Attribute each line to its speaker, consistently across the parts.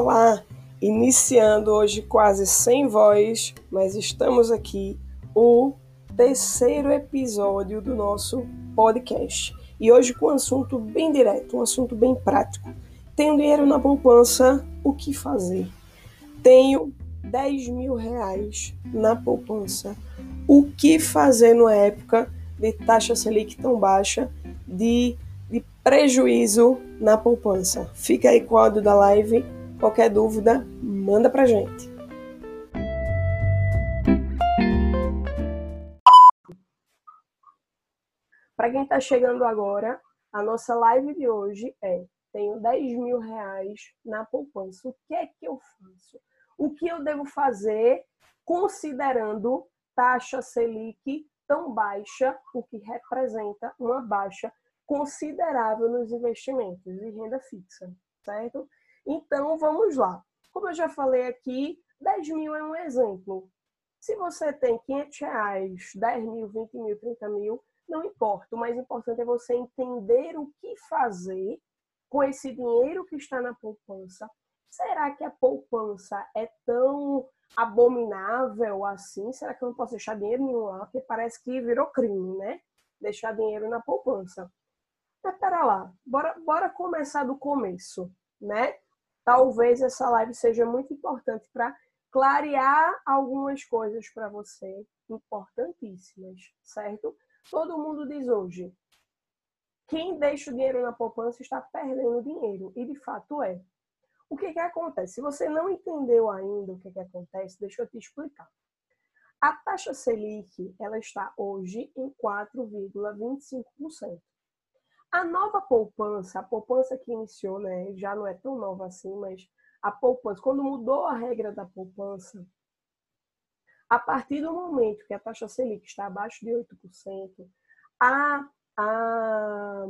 Speaker 1: Olá, iniciando hoje quase sem voz, mas estamos aqui, o terceiro episódio do nosso podcast. E hoje com um assunto bem direto, um assunto bem prático. Tenho dinheiro na poupança, o que fazer? Tenho 10 mil reais na poupança. O que fazer numa época de taxa Selic tão baixa, de, de prejuízo na poupança? Fica aí com o áudio da live. Qualquer dúvida, manda pra gente. Para quem está chegando agora, a nossa live de hoje é: tenho 10 mil reais na poupança. O que é que eu faço? O que eu devo fazer considerando taxa Selic tão baixa, o que representa uma baixa considerável nos investimentos de renda fixa, certo? Então, vamos lá. Como eu já falei aqui, 10 mil é um exemplo. Se você tem 500 reais, 10 mil, 20 mil, 30 mil, não importa. O mais importante é você entender o que fazer com esse dinheiro que está na poupança. Será que a poupança é tão abominável assim? Será que eu não posso deixar dinheiro nenhum lá? Porque parece que virou crime, né? Deixar dinheiro na poupança. Mas pera lá, bora, bora começar do começo, né? Talvez essa live seja muito importante para clarear algumas coisas para você importantíssimas, certo? Todo mundo diz hoje, quem deixa o dinheiro na poupança está perdendo dinheiro. E de fato é. O que, que acontece? Se você não entendeu ainda o que, que acontece, deixa eu te explicar. A taxa Selic ela está hoje em 4,25%. A nova poupança, a poupança que iniciou, né, já não é tão nova assim, mas a poupança, quando mudou a regra da poupança, a partir do momento que a taxa Selic está abaixo de 8%, a, a,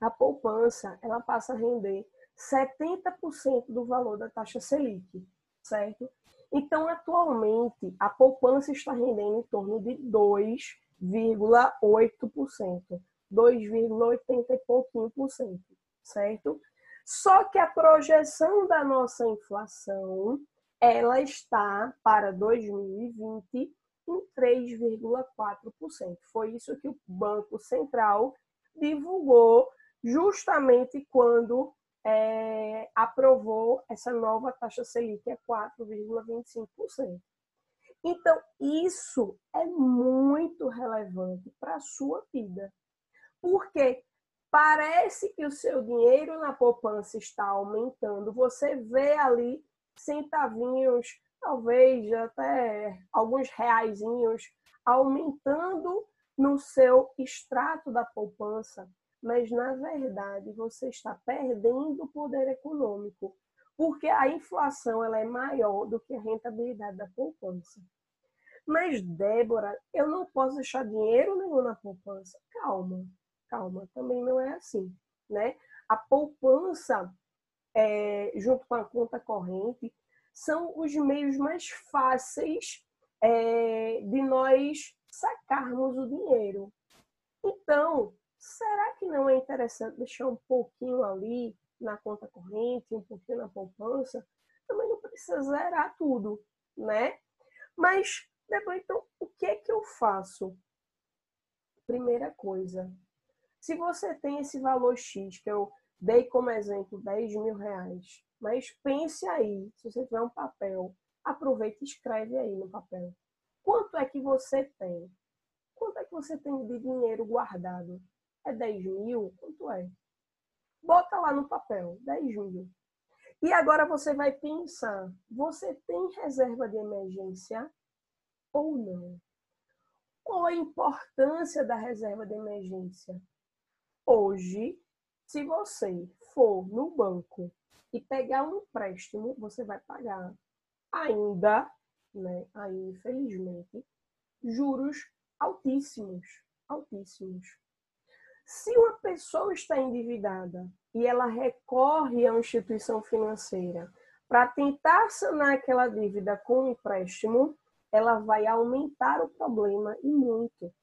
Speaker 1: a poupança ela passa a render 70% do valor da taxa Selic, certo? Então, atualmente, a poupança está rendendo em torno de 2,8%. 2,80 e pouquinho por cento, certo? Só que a projeção da nossa inflação, ela está para 2020 em 3,4%. Foi isso que o Banco Central divulgou justamente quando é, aprovou essa nova taxa Selic, que é 4,25%. Então, isso é muito relevante para a sua vida. Porque parece que o seu dinheiro na poupança está aumentando. Você vê ali centavinhos, talvez até alguns reaisinhos aumentando no seu extrato da poupança, mas na verdade você está perdendo poder econômico, porque a inflação ela é maior do que a rentabilidade da poupança. Mas Débora, eu não posso deixar dinheiro nenhum na poupança. Calma, Calma, também não é assim, né? A poupança, é, junto com a conta corrente, são os meios mais fáceis é, de nós sacarmos o dinheiro. Então, será que não é interessante deixar um pouquinho ali na conta corrente, um pouquinho na poupança? Também não precisa zerar tudo, né? Mas depois, então, o que é que eu faço? Primeira coisa, se você tem esse valor X, que eu dei como exemplo 10 mil reais, mas pense aí, se você tiver um papel, aproveita e escreve aí no papel. Quanto é que você tem? Quanto é que você tem de dinheiro guardado? É 10 mil? Quanto é? Bota lá no papel, 10 mil. E agora você vai pensar, você tem reserva de emergência ou não? Qual a importância da reserva de emergência? Hoje, se você for no banco e pegar um empréstimo, você vai pagar ainda, né, ainda infelizmente, juros altíssimos, altíssimos. Se uma pessoa está endividada e ela recorre uma instituição financeira para tentar sanar aquela dívida com um empréstimo, ela vai aumentar o problema e muito.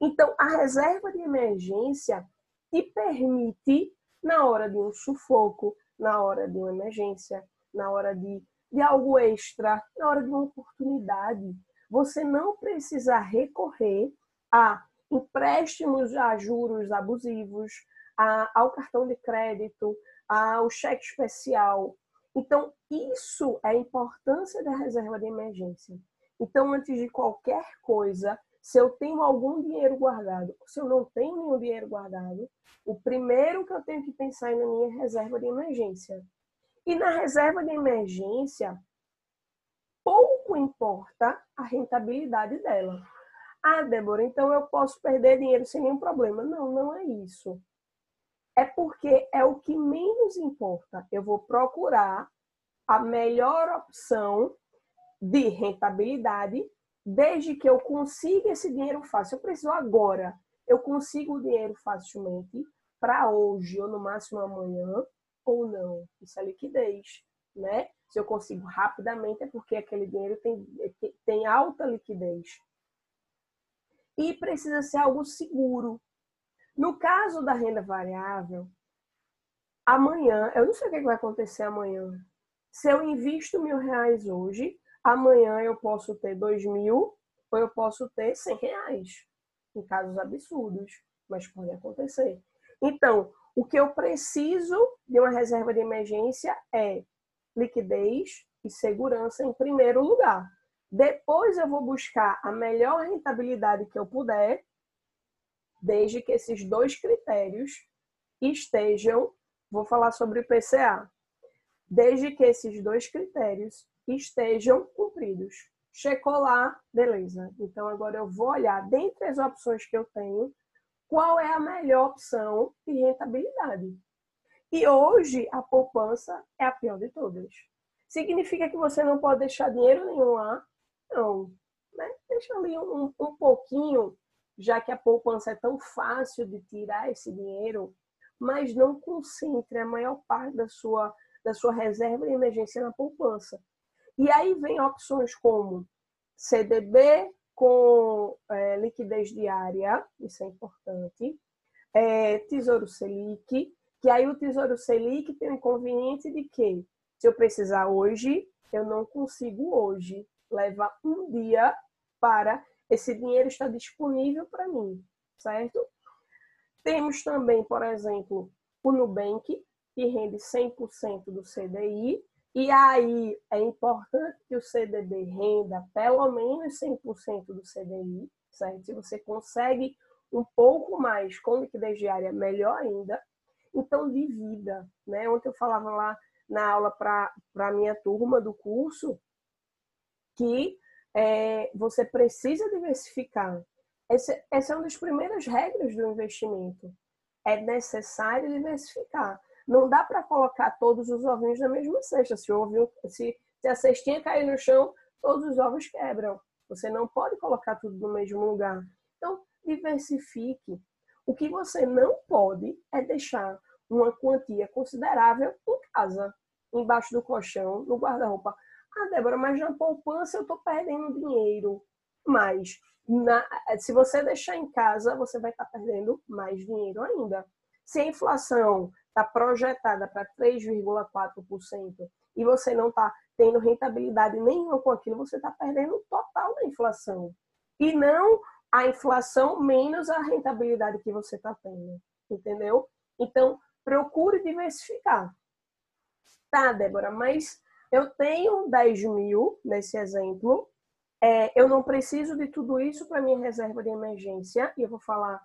Speaker 1: Então, a reserva de emergência te permite, na hora de um sufoco, na hora de uma emergência, na hora de, de algo extra, na hora de uma oportunidade. Você não precisa recorrer a empréstimos a juros abusivos, a, ao cartão de crédito, ao cheque especial. Então, isso é a importância da reserva de emergência. Então, antes de qualquer coisa, se eu tenho algum dinheiro guardado, se eu não tenho nenhum dinheiro guardado, o primeiro que eu tenho que pensar é na minha reserva de emergência. E na reserva de emergência, pouco importa a rentabilidade dela. Ah, Débora, então eu posso perder dinheiro sem nenhum problema. Não, não é isso. É porque é o que menos importa. Eu vou procurar a melhor opção de rentabilidade desde que eu consiga esse dinheiro fácil. Eu preciso agora. Eu consigo o dinheiro facilmente para hoje ou no máximo amanhã ou não. Isso é liquidez, né? Se eu consigo rapidamente é porque aquele dinheiro tem, tem alta liquidez e precisa ser algo seguro. No caso da renda variável, amanhã, eu não sei o que vai acontecer amanhã. Se eu invisto mil reais hoje, amanhã eu posso ter dois mil ou eu posso ter cem reais. Em casos absurdos, mas pode acontecer. Então, o que eu preciso de uma reserva de emergência é liquidez e segurança em primeiro lugar. Depois eu vou buscar a melhor rentabilidade que eu puder, desde que esses dois critérios estejam, vou falar sobre o IPCA, desde que esses dois critérios estejam cumpridos. Checou lá, beleza. Então agora eu vou olhar dentre as opções que eu tenho, qual é a melhor opção de rentabilidade. E hoje a poupança é a pior de todas. Significa que você não pode deixar dinheiro nenhum lá não, né? deixa ali um, um pouquinho, já que a poupança é tão fácil de tirar esse dinheiro, mas não concentre a maior parte da sua, da sua reserva de emergência na poupança. E aí vem opções como CDB com é, liquidez diária, isso é importante, é, Tesouro Selic, que aí o Tesouro Selic tem o inconveniente de que, se eu precisar hoje, eu não consigo hoje leva um dia para esse dinheiro estar disponível para mim, certo? Temos também, por exemplo, o Nubank, que rende 100% do CDI, e aí é importante que o CDB renda pelo menos 100% do CDI, certo? Se você consegue um pouco mais com liquidez diária, melhor ainda. Então, divida, né? Ontem eu falava lá na aula para a minha turma do curso, que é, você precisa diversificar. Esse, essa é uma das primeiras regras do investimento. É necessário diversificar. Não dá para colocar todos os ovinhos na mesma cesta. Se, ovinho, se, se a cestinha cair no chão, todos os ovos quebram. Você não pode colocar tudo no mesmo lugar. Então, diversifique. O que você não pode é deixar uma quantia considerável em casa, embaixo do colchão, no guarda-roupa. Ah, Débora, mas na poupança eu estou perdendo dinheiro. Mas na, se você deixar em casa, você vai estar tá perdendo mais dinheiro ainda. Se a inflação está projetada para 3,4% e você não está tendo rentabilidade nenhuma com aquilo, você está perdendo o total da inflação. E não a inflação menos a rentabilidade que você está tendo. Entendeu? Então, procure diversificar. Tá, Débora, mas eu tenho 10 mil nesse exemplo, é, eu não preciso de tudo isso para minha reserva de emergência, e eu vou falar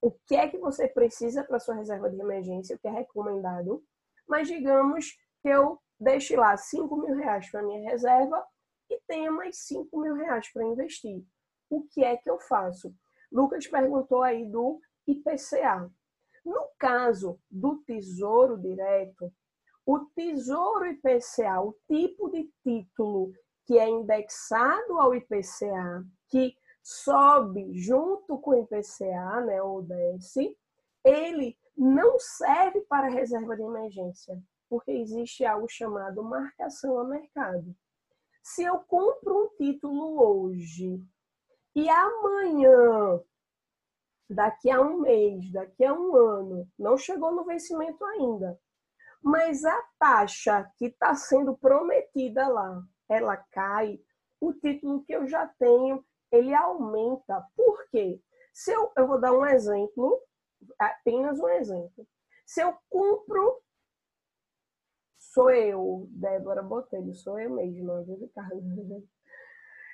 Speaker 1: o que é que você precisa para sua reserva de emergência, o que é recomendado. Mas digamos que eu deixe lá 5 mil reais para minha reserva e tenha mais 5 mil reais para investir. O que é que eu faço? Lucas perguntou aí do IPCA. No caso do Tesouro Direto, o Tesouro IPCA, o tipo de título que é indexado ao IPCA, que sobe junto com o IPCA, né, ou desce, ele não serve para reserva de emergência, porque existe algo chamado marcação a mercado. Se eu compro um título hoje e amanhã, daqui a um mês, daqui a um ano, não chegou no vencimento ainda, mas a taxa que está sendo prometida lá, ela cai, o título que eu já tenho, ele aumenta. Por quê? Se eu, eu vou dar um exemplo, apenas um exemplo. Se eu cumpro, sou eu, Débora Botelho, sou eu mesma, viu, Ricardo?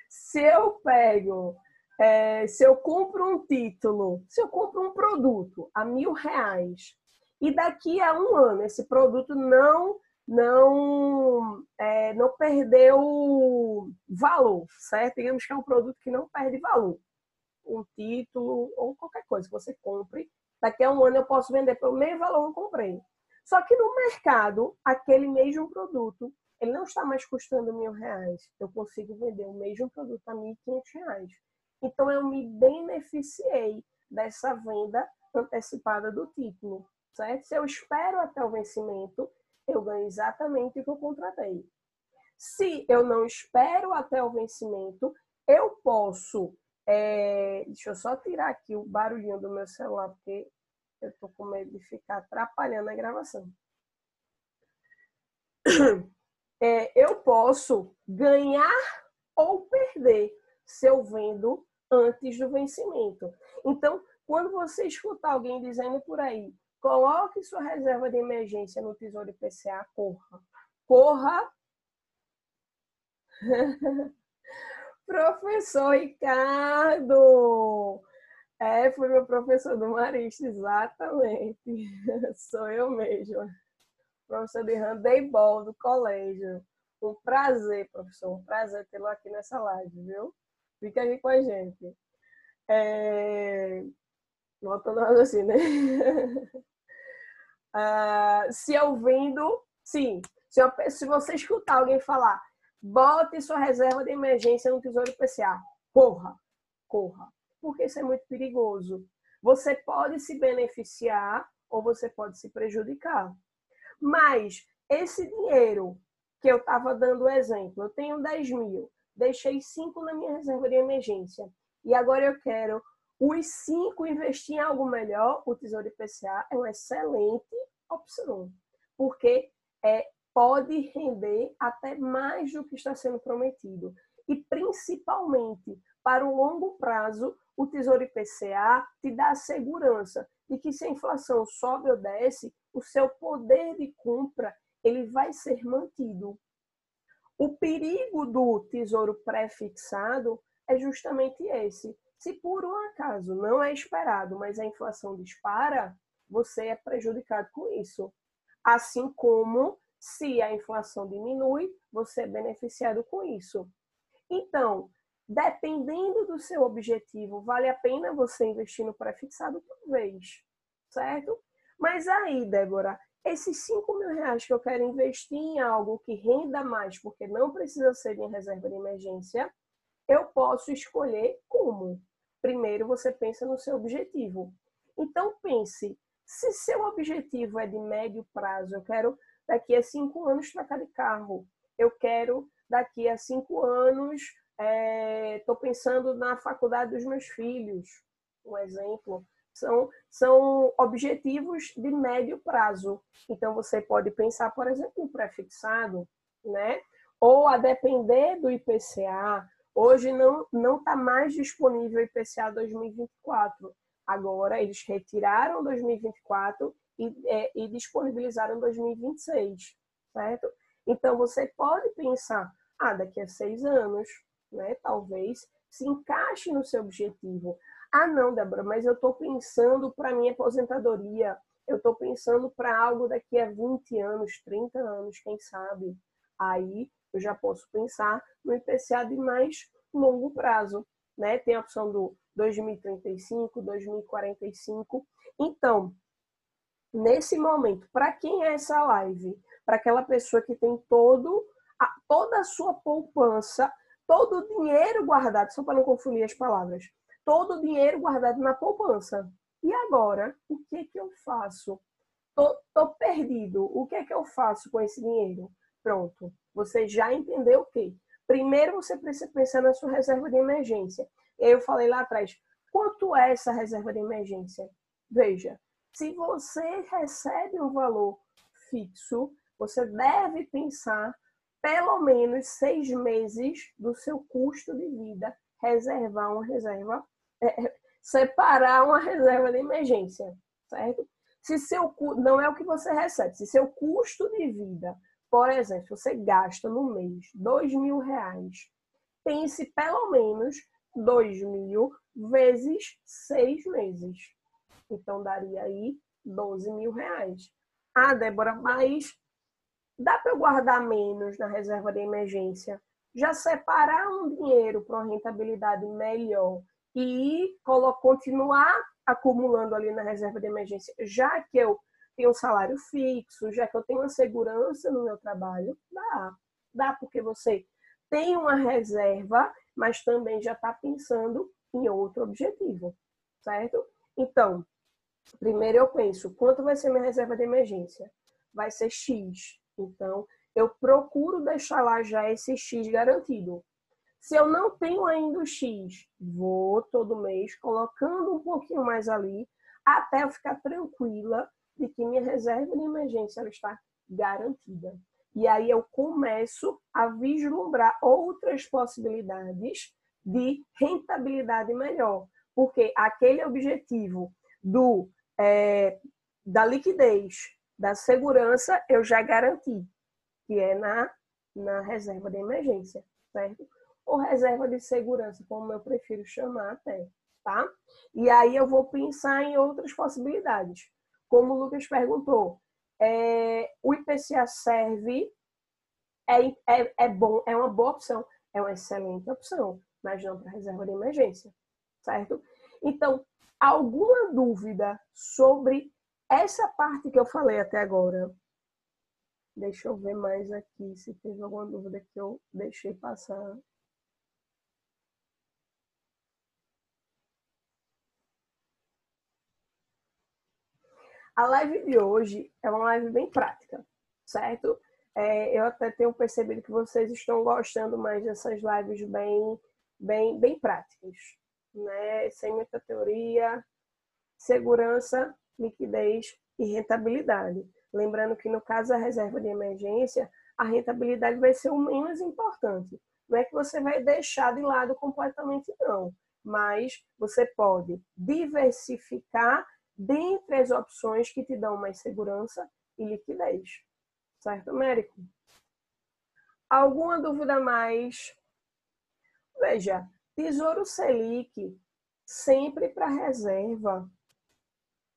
Speaker 1: Se eu pego, é, se eu compro um título, se eu compro um produto a mil reais e daqui a um ano esse produto não não é, não perdeu valor, certo? Digamos que é um produto que não perde valor, um título ou qualquer coisa que você compre, daqui a um ano eu posso vender pelo mesmo valor que eu comprei. Só que no mercado, aquele mesmo produto, ele não está mais custando mil reais. Eu consigo vender o mesmo produto a mil e reais. Então eu me beneficiei dessa venda antecipada do título certo? Se eu espero até o vencimento, eu ganho exatamente o que eu contratei. Se eu não espero até o vencimento, eu posso. É... Deixa eu só tirar aqui o barulhinho do meu celular, porque eu tô com medo de ficar atrapalhando a gravação. É, eu posso ganhar ou perder se eu vendo antes do vencimento. Então, quando você escutar alguém dizendo por aí, Coloque sua reserva de emergência no Tesouro IPCA, corra. Corra! professor Ricardo! É, foi meu professor do Marista, exatamente. Sou eu mesma. Professor de handebol do colégio. Um prazer, professor. Um prazer tê-lo aqui nessa live, viu? Fica aqui com a gente. É... Voltando assim, né? Uh, se ouvindo, sim. Se, eu, se você escutar alguém falar, bote sua reserva de emergência no Tesouro PCA, corra, corra, porque isso é muito perigoso. Você pode se beneficiar ou você pode se prejudicar. Mas esse dinheiro que eu estava dando exemplo, eu tenho 10 mil, deixei 5 na minha reserva de emergência e agora eu quero os 5 investir em algo melhor, o Tesouro IPCA é uma excelente opção, porque é, pode render até mais do que está sendo prometido. E principalmente para o longo prazo, o Tesouro IPCA te dá a segurança de que se a inflação sobe ou desce, o seu poder de compra ele vai ser mantido. O perigo do tesouro pré-fixado é justamente esse. Se por um acaso não é esperado, mas a inflação dispara, você é prejudicado com isso. Assim como se a inflação diminui, você é beneficiado com isso. Então, dependendo do seu objetivo, vale a pena você investir no pré-fixado por vez, certo? Mas aí, Débora, esses 5 mil reais que eu quero investir em algo que renda mais, porque não precisa ser em reserva de emergência, eu posso escolher como. Primeiro, você pensa no seu objetivo. Então, pense se seu objetivo é de médio prazo, eu quero daqui a cinco anos trocar de carro, eu quero daqui a cinco anos, estou é, pensando na faculdade dos meus filhos, um exemplo. São, são objetivos de médio prazo. Então, você pode pensar, por exemplo, um pré-fixado, né? Ou a depender do IPCA. Hoje não está mais disponível o IPCA 2024 Agora, eles retiraram 2024 e, é, e disponibilizaram 2026, certo? Então, você pode pensar, ah, daqui a seis anos, né? Talvez se encaixe no seu objetivo. Ah, não, Débora, mas eu estou pensando para minha aposentadoria, eu estou pensando para algo daqui a 20 anos, 30 anos, quem sabe. Aí eu já posso pensar no IPCA de mais longo prazo. Né? Tem a opção do 2035, 2045. Então, nesse momento, para quem é essa live? Para aquela pessoa que tem todo a, toda a sua poupança, todo o dinheiro guardado, só para não confundir as palavras, todo o dinheiro guardado na poupança. E agora, o que que eu faço? Tô, tô perdido. O que é que eu faço com esse dinheiro? Pronto. Você já entendeu o quê? Primeiro você precisa pensar na sua reserva de emergência. Eu falei lá atrás, quanto é essa reserva de emergência? Veja, se você recebe um valor fixo, você deve pensar pelo menos seis meses do seu custo de vida, reservar uma reserva, é, é separar uma reserva de emergência, certo? Se seu não é o que você recebe, se seu custo de vida, por exemplo, você gasta no mês dois mil reais, pense pelo menos dois mil vezes seis meses. Então daria aí 12 mil reais. Ah, Débora, mas dá para eu guardar menos na reserva de emergência? Já separar um dinheiro para uma rentabilidade melhor e continuar acumulando ali na reserva de emergência, já que eu tenho um salário fixo, já que eu tenho uma segurança no meu trabalho, dá. Dá porque você tem uma reserva, mas também já está pensando em outro objetivo, certo? Então, primeiro eu penso, quanto vai ser minha reserva de emergência? Vai ser X. Então, eu procuro deixar lá já esse X garantido. Se eu não tenho ainda o X, vou todo mês colocando um pouquinho mais ali, até eu ficar tranquila de que minha reserva de emergência ela está garantida. E aí eu começo a vislumbrar outras possibilidades de rentabilidade melhor. Porque aquele objetivo do, é, da liquidez, da segurança, eu já garanti, que é na, na reserva de emergência, certo? Ou reserva de segurança, como eu prefiro chamar até, tá? E aí eu vou pensar em outras possibilidades. Como o Lucas perguntou, é, o IPCA serve, é, é, é bom, é uma boa opção, é uma excelente opção mas não para reserva de emergência, certo? Então, alguma dúvida sobre essa parte que eu falei até agora? Deixa eu ver mais aqui se teve alguma dúvida que eu deixei passar. A live de hoje é uma live bem prática, certo? É, eu até tenho percebido que vocês estão gostando mais dessas lives bem bem, bem práticas, né? sem muita teoria, segurança, liquidez e rentabilidade. Lembrando que no caso da reserva de emergência, a rentabilidade vai ser o menos importante. Não é que você vai deixar de lado completamente, não. Mas você pode diversificar dentre as opções que te dão mais segurança e liquidez. Certo, Américo? Alguma dúvida mais Veja, Tesouro Selic, sempre para reserva,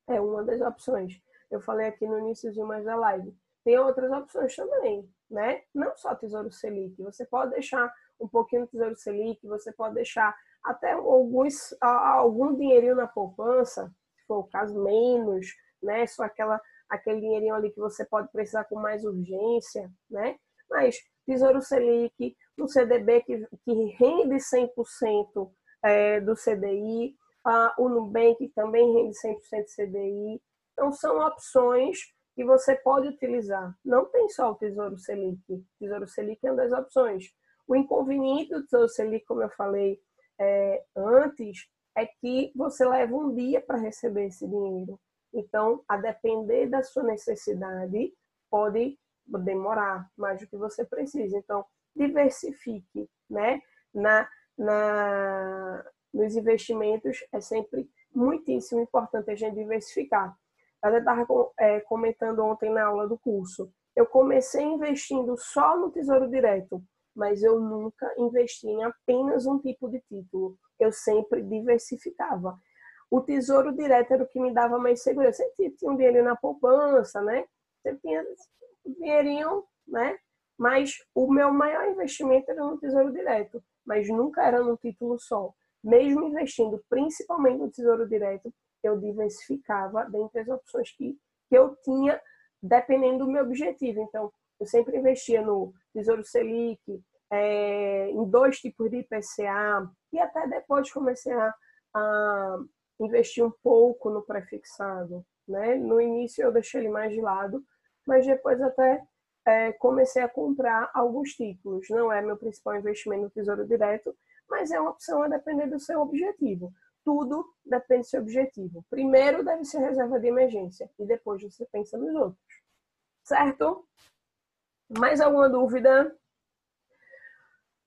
Speaker 1: é uma das opções. Eu falei aqui no início mais da live. Tem outras opções também, né? Não só Tesouro Selic. Você pode deixar um pouquinho do Tesouro Selic, você pode deixar até alguns, algum dinheirinho na poupança, for o caso, menos, né? Só aquela, aquele dinheirinho ali que você pode precisar com mais urgência, né? Mas Tesouro Selic, um CDB que, que rende 100% é, do CDI, o Nubank também rende 100% do CDI. Então, são opções que você pode utilizar. Não tem só o Tesouro Selic. O Tesouro Selic é uma das opções. O inconveniente do Tesouro Selic, como eu falei é, antes, é que você leva um dia para receber esse dinheiro. Então, a depender da sua necessidade, pode demorar mais do que você precisa. Então, diversifique, né? Na, na, nos investimentos é sempre muitíssimo importante a gente diversificar. Eu estava é, comentando ontem na aula do curso. Eu comecei investindo só no Tesouro Direto, mas eu nunca investi em apenas um tipo de título. Eu sempre diversificava. O Tesouro Direto era o que me dava mais segurança. Sempre tinha um dinheiro na poupança, né? Sempre tinha dinheirinho, né? Mas o meu maior investimento era no Tesouro Direto, mas nunca era num título só. Mesmo investindo principalmente no Tesouro Direto, eu diversificava dentre as opções que, que eu tinha, dependendo do meu objetivo. Então, eu sempre investia no Tesouro Selic, é, em dois tipos de IPCA, e até depois comecei a, a investir um pouco no prefixado. Né? No início eu deixei ele mais de lado, mas depois até é, comecei a comprar alguns títulos. Não é meu principal investimento no Tesouro Direto, mas é uma opção a depender do seu objetivo. Tudo depende do seu objetivo. Primeiro deve ser reserva de emergência e depois você pensa nos outros. Certo? Mais alguma dúvida?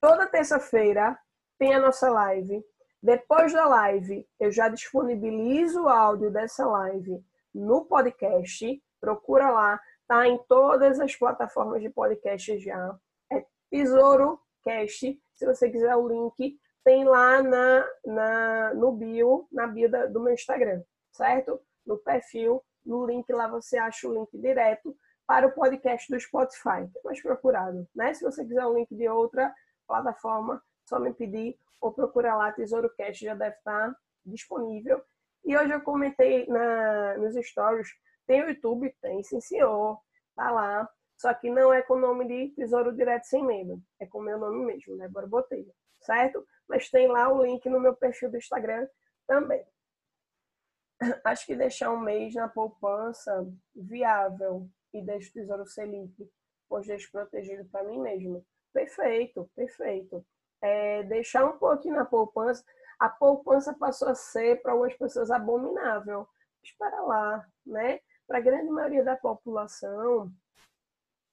Speaker 1: Toda terça-feira tem a nossa live. Depois da live, eu já disponibilizo o áudio dessa live no podcast. Procura lá, tá em todas as plataformas de podcast já. É Tesouro Cast. Se você quiser o link, tem lá na, na, no bio, na bio da, do meu Instagram, certo? No perfil, no link lá você acha o link direto para o podcast do Spotify, que é mais procurado. Né? Se você quiser um link de outra plataforma, só me pedir ou procurar lá, Tesouro Cast já deve estar disponível. E hoje eu comentei na, nos stories, tem o YouTube? Tem, sim senhor, tá lá. Só que não é com o nome de Tesouro Direto Sem Medo, é com o meu nome mesmo, né? Bora certo? Mas tem lá o link no meu perfil do Instagram também. Acho que deixar um mês na poupança viável e deixo o Tesouro Selic, pois deixo protegido para mim mesmo. Perfeito, perfeito. É, deixar um pouquinho na poupança. A poupança passou a ser para algumas pessoas abominável. Espera lá, né? Para a grande maioria da população,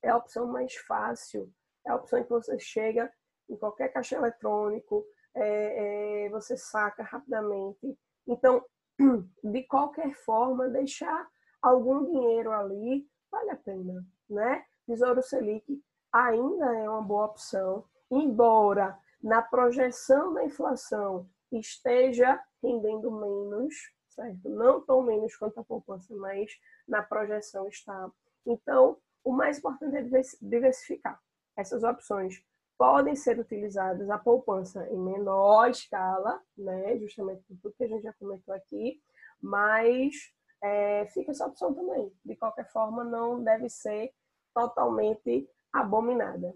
Speaker 1: é a opção mais fácil. É a opção que você chega em qualquer caixa eletrônico, é, é, você saca rapidamente. Então, de qualquer forma, deixar algum dinheiro ali vale a pena, né? Tesouro Selic ainda é uma boa opção, embora na projeção da inflação esteja rendendo menos, certo? Não tão menos quanto a poupança, mas na projeção está. Então, o mais importante é diversificar. Essas opções podem ser utilizadas a poupança em menor escala, né? Justamente por tudo que a gente já comentou aqui, mas é, fica essa opção também. De qualquer forma, não deve ser totalmente abominada,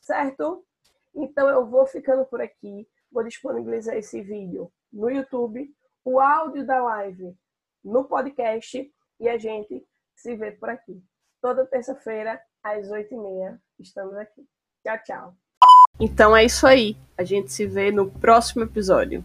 Speaker 1: certo? Então eu vou ficando por aqui, vou disponibilizar esse vídeo no YouTube, o áudio da live no podcast e a gente se vê por aqui. Toda terça-feira, às 8h30, estamos aqui. Tchau, tchau. Então é isso aí. A gente se vê no próximo episódio.